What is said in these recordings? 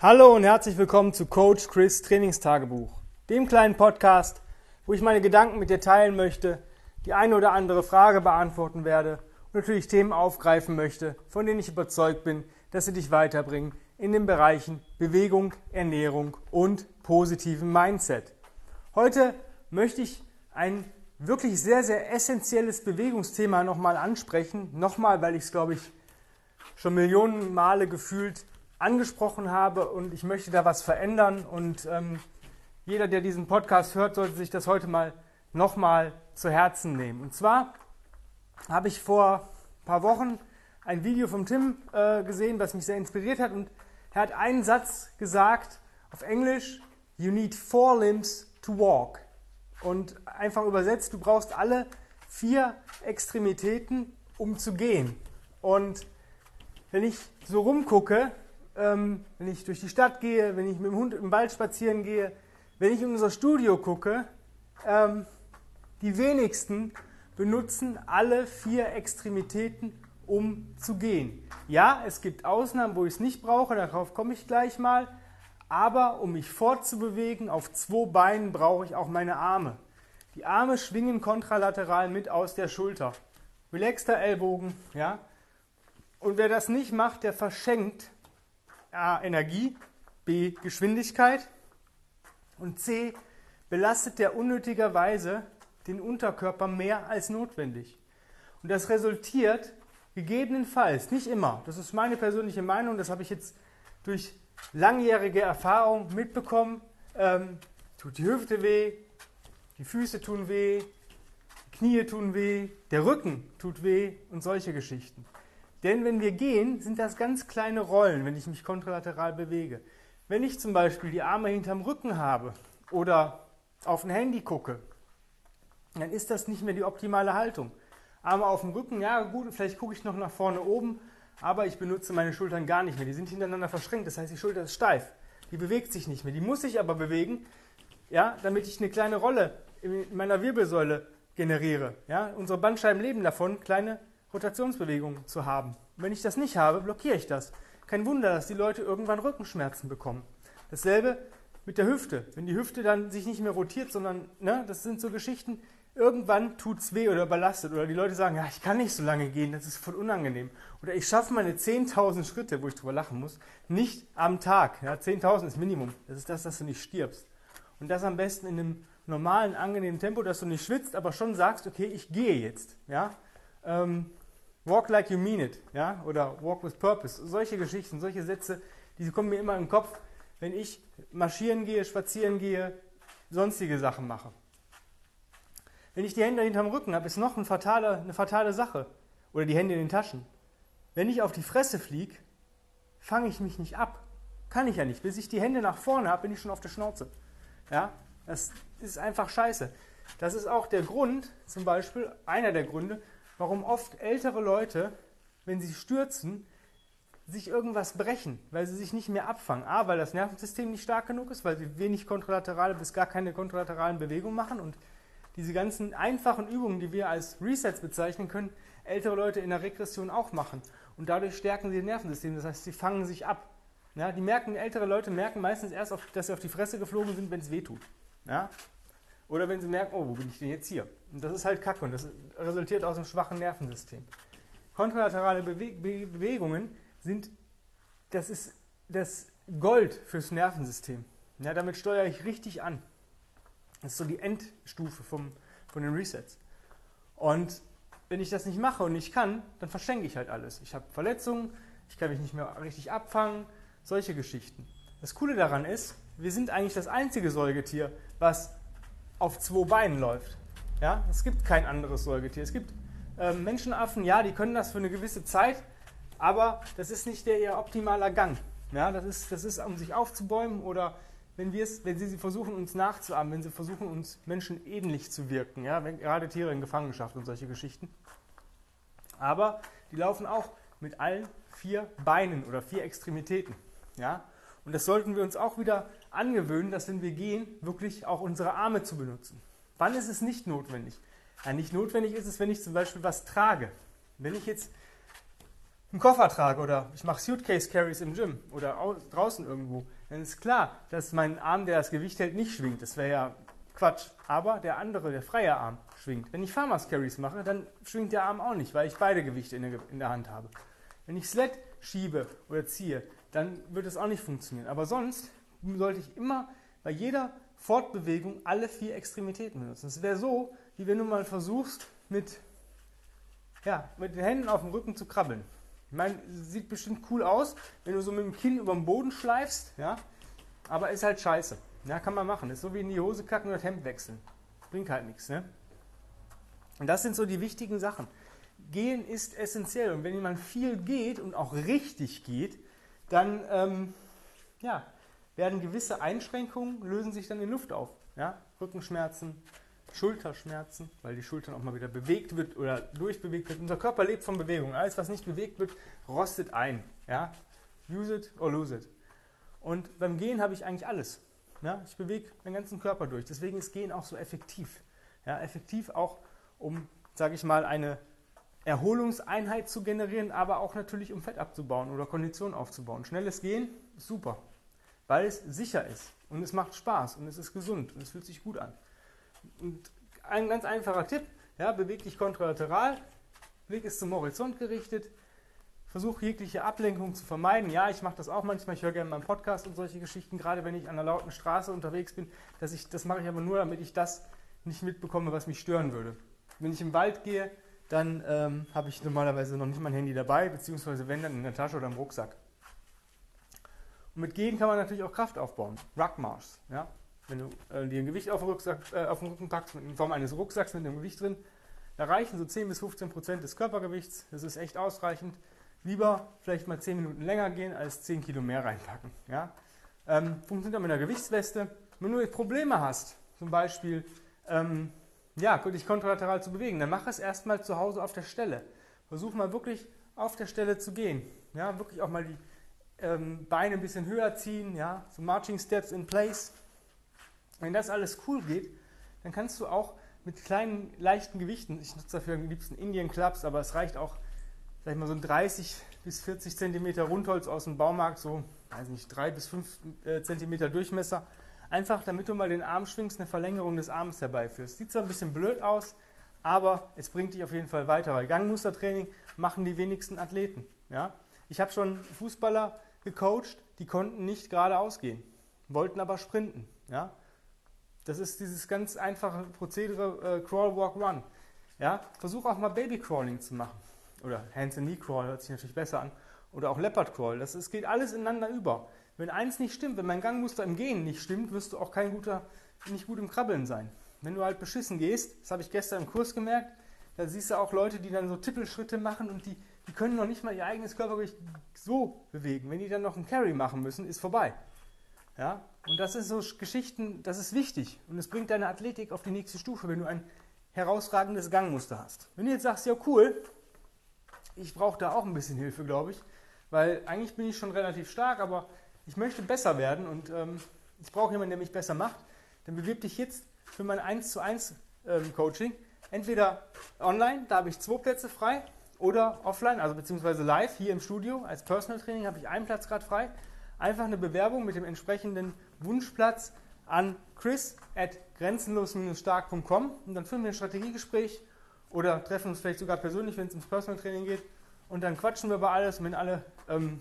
Hallo und herzlich willkommen zu Coach Chris Trainingstagebuch, dem kleinen Podcast, wo ich meine Gedanken mit dir teilen möchte, die eine oder andere Frage beantworten werde und natürlich Themen aufgreifen möchte, von denen ich überzeugt bin, dass sie dich weiterbringen in den Bereichen Bewegung, Ernährung und positiven Mindset. Heute möchte ich ein wirklich sehr, sehr essentielles Bewegungsthema nochmal ansprechen. Nochmal, weil ich es, glaube ich, schon Millionen Male gefühlt angesprochen habe und ich möchte da was verändern. Und ähm, jeder, der diesen Podcast hört, sollte sich das heute mal nochmal zu Herzen nehmen. Und zwar habe ich vor ein paar Wochen ein Video vom Tim äh, gesehen, was mich sehr inspiriert hat. Und er hat einen Satz gesagt auf Englisch: You need four limbs to walk. Und einfach übersetzt, du brauchst alle vier Extremitäten, um zu gehen. Und wenn ich so rumgucke, ähm, wenn ich durch die Stadt gehe, wenn ich mit dem Hund im Wald spazieren gehe, wenn ich in unser Studio gucke, ähm, die wenigsten benutzen alle vier Extremitäten, um zu gehen. Ja, es gibt Ausnahmen, wo ich es nicht brauche, darauf komme ich gleich mal. Aber um mich fortzubewegen auf zwei Beinen brauche ich auch meine Arme. Die Arme schwingen kontralateral mit aus der Schulter. Relaxter Ellbogen, ja. Und wer das nicht macht, der verschenkt A. Energie, B. Geschwindigkeit und C. belastet der unnötigerweise den Unterkörper mehr als notwendig. Und das resultiert gegebenenfalls, nicht immer, das ist meine persönliche Meinung, das habe ich jetzt durch langjährige Erfahrung mitbekommen, ähm, tut die Hüfte weh, die Füße tun weh, die Knie tun weh, der Rücken tut weh und solche Geschichten. Denn wenn wir gehen, sind das ganz kleine Rollen, wenn ich mich kontralateral bewege. Wenn ich zum Beispiel die Arme hinterm Rücken habe oder auf ein Handy gucke, dann ist das nicht mehr die optimale Haltung. Arme auf dem Rücken, ja gut, vielleicht gucke ich noch nach vorne oben, aber ich benutze meine Schultern gar nicht mehr. Die sind hintereinander verschränkt, das heißt, die Schulter ist steif. Die bewegt sich nicht mehr. Die muss sich aber bewegen, ja, damit ich eine kleine Rolle in meiner Wirbelsäule generiere. Ja. Unsere Bandscheiben leben davon, kleine Rotationsbewegungen zu haben. wenn ich das nicht habe, blockiere ich das. Kein Wunder, dass die Leute irgendwann Rückenschmerzen bekommen. Dasselbe mit der Hüfte. Wenn die Hüfte dann sich nicht mehr rotiert, sondern, ne, das sind so Geschichten, irgendwann tut es weh oder überlastet. Oder die Leute sagen, ja, ich kann nicht so lange gehen, das ist voll unangenehm. Oder ich schaffe meine 10.000 Schritte, wo ich drüber lachen muss, nicht am Tag. Ja, 10.000 ist Minimum. Das ist das, dass du nicht stirbst. Und das am besten in einem normalen, angenehmen Tempo, dass du nicht schwitzt, aber schon sagst, okay, ich gehe jetzt. Ja? Ähm, walk like you mean it, ja, oder walk with purpose. Solche Geschichten, solche Sätze, die kommen mir immer im Kopf, wenn ich marschieren gehe, spazieren gehe, sonstige Sachen mache. Wenn ich die Hände hinterm Rücken habe, ist noch eine fatale, eine fatale Sache. Oder die Hände in den Taschen. Wenn ich auf die Fresse fliege, fange ich mich nicht ab. Kann ich ja nicht. Bis ich die Hände nach vorne habe, bin ich schon auf der Schnauze. Ja, das ist einfach scheiße. Das ist auch der Grund, zum Beispiel, einer der Gründe, warum oft ältere Leute, wenn sie stürzen, sich irgendwas brechen, weil sie sich nicht mehr abfangen. A, weil das Nervensystem nicht stark genug ist, weil sie wenig kontralaterale bis gar keine kontralateralen Bewegungen machen und diese ganzen einfachen Übungen, die wir als Resets bezeichnen können, ältere Leute in der Regression auch machen. Und dadurch stärken sie das Nervensystem, das heißt, sie fangen sich ab. Ja, die merken, ältere Leute merken meistens erst, auf, dass sie auf die Fresse geflogen sind, wenn es weh tut. Ja? Oder wenn sie merken, oh, wo bin ich denn jetzt hier? Und das ist halt Kacke und das resultiert aus einem schwachen Nervensystem. Kontralaterale Bewe Bewegungen sind, das ist das Gold fürs Nervensystem. Ja, damit steuere ich richtig an. Das ist so die Endstufe vom, von den Resets. Und wenn ich das nicht mache und nicht kann, dann verschenke ich halt alles. Ich habe Verletzungen, ich kann mich nicht mehr richtig abfangen, solche Geschichten. Das Coole daran ist, wir sind eigentlich das einzige Säugetier, was auf zwei Beinen läuft. Ja, es gibt kein anderes Säugetier. Es gibt äh, Menschenaffen, ja, die können das für eine gewisse Zeit, aber das ist nicht der ihr optimaler Gang. Ja, das ist, das ist, um sich aufzubäumen oder wenn, wenn sie versuchen, uns nachzuahmen, wenn sie versuchen, uns Menschen ähnlich zu wirken, ja, wenn, gerade Tiere in Gefangenschaft und solche Geschichten. Aber die laufen auch mit allen vier Beinen oder vier Extremitäten. Ja? Und das sollten wir uns auch wieder angewöhnen, dass wenn wir gehen, wirklich auch unsere Arme zu benutzen. Wann ist es nicht notwendig? Ja, nicht notwendig ist es, wenn ich zum Beispiel was trage. Wenn ich jetzt einen Koffer trage oder ich mache Suitcase Carries im Gym oder draußen irgendwo, dann ist klar, dass mein Arm, der das Gewicht hält, nicht schwingt. Das wäre ja Quatsch. Aber der andere, der freie Arm, schwingt. Wenn ich Farmers Carries mache, dann schwingt der Arm auch nicht, weil ich beide Gewichte in der, in der Hand habe. Wenn ich Sled schiebe oder ziehe, dann wird es auch nicht funktionieren. Aber sonst sollte ich immer bei jeder Fortbewegung alle vier Extremitäten benutzen. Es wäre so, wie wenn du mal versuchst, mit, ja, mit den Händen auf dem Rücken zu krabbeln. Ich meine, sieht bestimmt cool aus, wenn du so mit dem Kinn über den Boden schleifst, ja, aber ist halt scheiße. Ja, kann man machen. Ist so wie in die Hose kacken oder das Hemd wechseln. Bringt halt nichts, ne? Und das sind so die wichtigen Sachen. Gehen ist essentiell. Und wenn jemand viel geht und auch richtig geht, dann ähm, ja, werden gewisse Einschränkungen, lösen sich dann in Luft auf. Ja? Rückenschmerzen, Schulterschmerzen, weil die Schultern auch mal wieder bewegt wird oder durchbewegt wird. Unser Körper lebt von Bewegung. Alles, was nicht bewegt wird, rostet ein. Ja? Use it or lose it. Und beim Gehen habe ich eigentlich alles. Ja? Ich bewege meinen ganzen Körper durch. Deswegen ist Gehen auch so effektiv. Ja? Effektiv auch, um, sage ich mal, eine Erholungseinheit zu generieren, aber auch natürlich, um Fett abzubauen oder Kondition aufzubauen. Schnelles Gehen super, weil es sicher ist und es macht Spaß und es ist gesund und es fühlt sich gut an. Und ein ganz einfacher Tipp, ja, beweg dich kontralateral, Blick ist zum Horizont gerichtet, versuche jegliche Ablenkung zu vermeiden. Ja, ich mache das auch manchmal, ich höre gerne meinen Podcast und solche Geschichten, gerade wenn ich an einer lauten Straße unterwegs bin. Dass ich, das mache ich aber nur, damit ich das nicht mitbekomme, was mich stören würde. Wenn ich im Wald gehe, dann ähm, habe ich normalerweise noch nicht mein Handy dabei, beziehungsweise wenn dann in der Tasche oder im Rucksack. Und mit Gehen kann man natürlich auch Kraft aufbauen. Ruckmarsch, ja. Wenn du äh, dir ein Gewicht auf den, Rucksack, äh, auf den Rücken packst, in Form eines Rucksacks mit einem Gewicht drin, da reichen so 10 bis 15 Prozent des Körpergewichts. Das ist echt ausreichend. Lieber vielleicht mal 10 Minuten länger gehen, als 10 Kilo mehr reinpacken. Ja? Ähm, funktioniert auch mit einer Gewichtsweste. Wenn du Probleme hast, zum Beispiel ähm, ja, dich kontralateral zu bewegen, dann mach es erstmal zu Hause auf der Stelle. Versuch mal wirklich auf der Stelle zu gehen. Ja, wirklich auch mal die ähm, Beine ein bisschen höher ziehen, ja, so Marching Steps in place. Wenn das alles cool geht, dann kannst du auch mit kleinen, leichten Gewichten, ich nutze dafür am liebsten Indian Clubs, aber es reicht auch, sag ich mal, so ein 30 bis 40 Zentimeter Rundholz aus dem Baumarkt, so, weiß nicht, 3 bis 5 äh, Zentimeter Durchmesser Einfach damit du mal den Arm schwingst, eine Verlängerung des Arms herbeiführst. Sieht zwar ein bisschen blöd aus, aber es bringt dich auf jeden Fall weiter, weil Gangmustertraining machen die wenigsten Athleten. Ja? Ich habe schon Fußballer gecoacht, die konnten nicht geradeaus gehen, wollten aber sprinten. Ja? Das ist dieses ganz einfache Prozedere äh, Crawl, Walk, Run. Ja? Versuch auch mal Baby Crawling zu machen. Oder Hands and Knee Crawl hört sich natürlich besser an. Oder auch Leopard Crawl. Das, es geht alles ineinander über. Wenn eins nicht stimmt, wenn mein Gangmuster im Gehen nicht stimmt, wirst du auch kein guter, nicht gut im Krabbeln sein. Wenn du halt beschissen gehst, das habe ich gestern im Kurs gemerkt, da siehst du auch Leute, die dann so Tippelschritte machen und die, die können noch nicht mal ihr eigenes Körpergewicht so bewegen. Wenn die dann noch einen Carry machen müssen, ist vorbei. Ja? Und das ist so Geschichten, das ist wichtig und es bringt deine Athletik auf die nächste Stufe, wenn du ein herausragendes Gangmuster hast. Wenn du jetzt sagst, ja cool, ich brauche da auch ein bisschen Hilfe, glaube ich, weil eigentlich bin ich schon relativ stark, aber ich möchte besser werden und ähm, ich brauche jemanden, der mich besser macht, dann bewirb dich jetzt für mein 1 zu 1 ähm, Coaching. Entweder online, da habe ich zwei Plätze frei, oder offline, also beziehungsweise live hier im Studio als Personal Training habe ich einen Platz gerade frei. Einfach eine Bewerbung mit dem entsprechenden Wunschplatz an chris at grenzenlos-stark.com und dann führen wir ein Strategiegespräch oder treffen uns vielleicht sogar persönlich, wenn es ums Personal Training geht und dann quatschen wir über alles wenn alle ähm,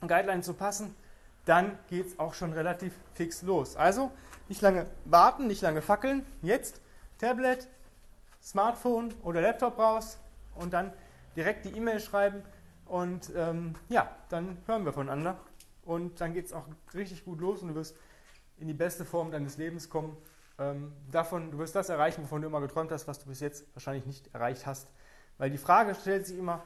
Guidelines so passen, dann geht es auch schon relativ fix los. Also nicht lange warten, nicht lange fackeln. Jetzt Tablet, Smartphone oder Laptop raus und dann direkt die E-Mail schreiben und ähm, ja, dann hören wir voneinander und dann geht es auch richtig gut los und du wirst in die beste Form deines Lebens kommen. Ähm, davon, du wirst das erreichen, wovon du immer geträumt hast, was du bis jetzt wahrscheinlich nicht erreicht hast. Weil die Frage stellt sich immer,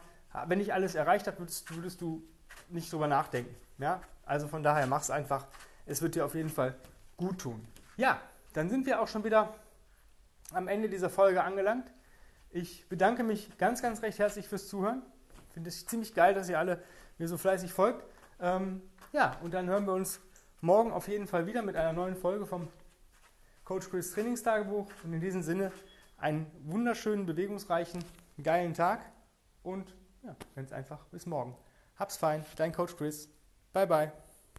wenn ich alles erreicht habe, würdest, würdest du nicht drüber nachdenken. Ja? Also von daher mach es einfach. Es wird dir auf jeden Fall gut tun. Ja, dann sind wir auch schon wieder am Ende dieser Folge angelangt. Ich bedanke mich ganz, ganz recht herzlich fürs Zuhören. Ich finde es ziemlich geil, dass ihr alle mir so fleißig folgt. Ähm, ja, und dann hören wir uns morgen auf jeden Fall wieder mit einer neuen Folge vom Coach Chris Trainingstagebuch. Und in diesem Sinne einen wunderschönen, bewegungsreichen, geilen Tag und ja, ganz einfach bis morgen. Hab's fein, dein Coach Chris. Bye bye.